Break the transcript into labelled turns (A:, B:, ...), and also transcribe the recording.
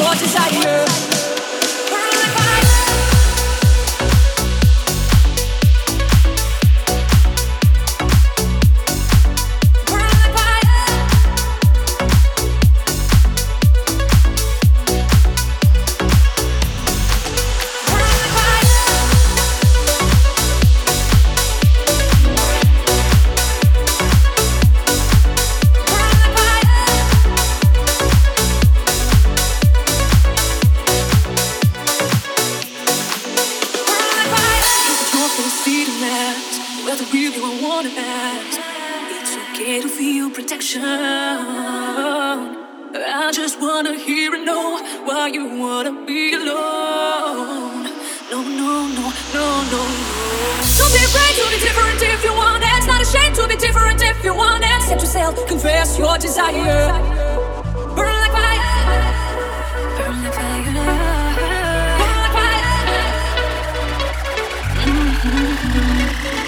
A: your desire. but the real you I wanna ask. It's okay to feel protection. I just wanna hear and know why you wanna be alone. No, no, no, no, no, no. Don't be brave, to be different if you want it. It's not a shame to be different if you want it. Set yourself, confess your desire. Burn like fire. Burn like fire. Mm-hmm.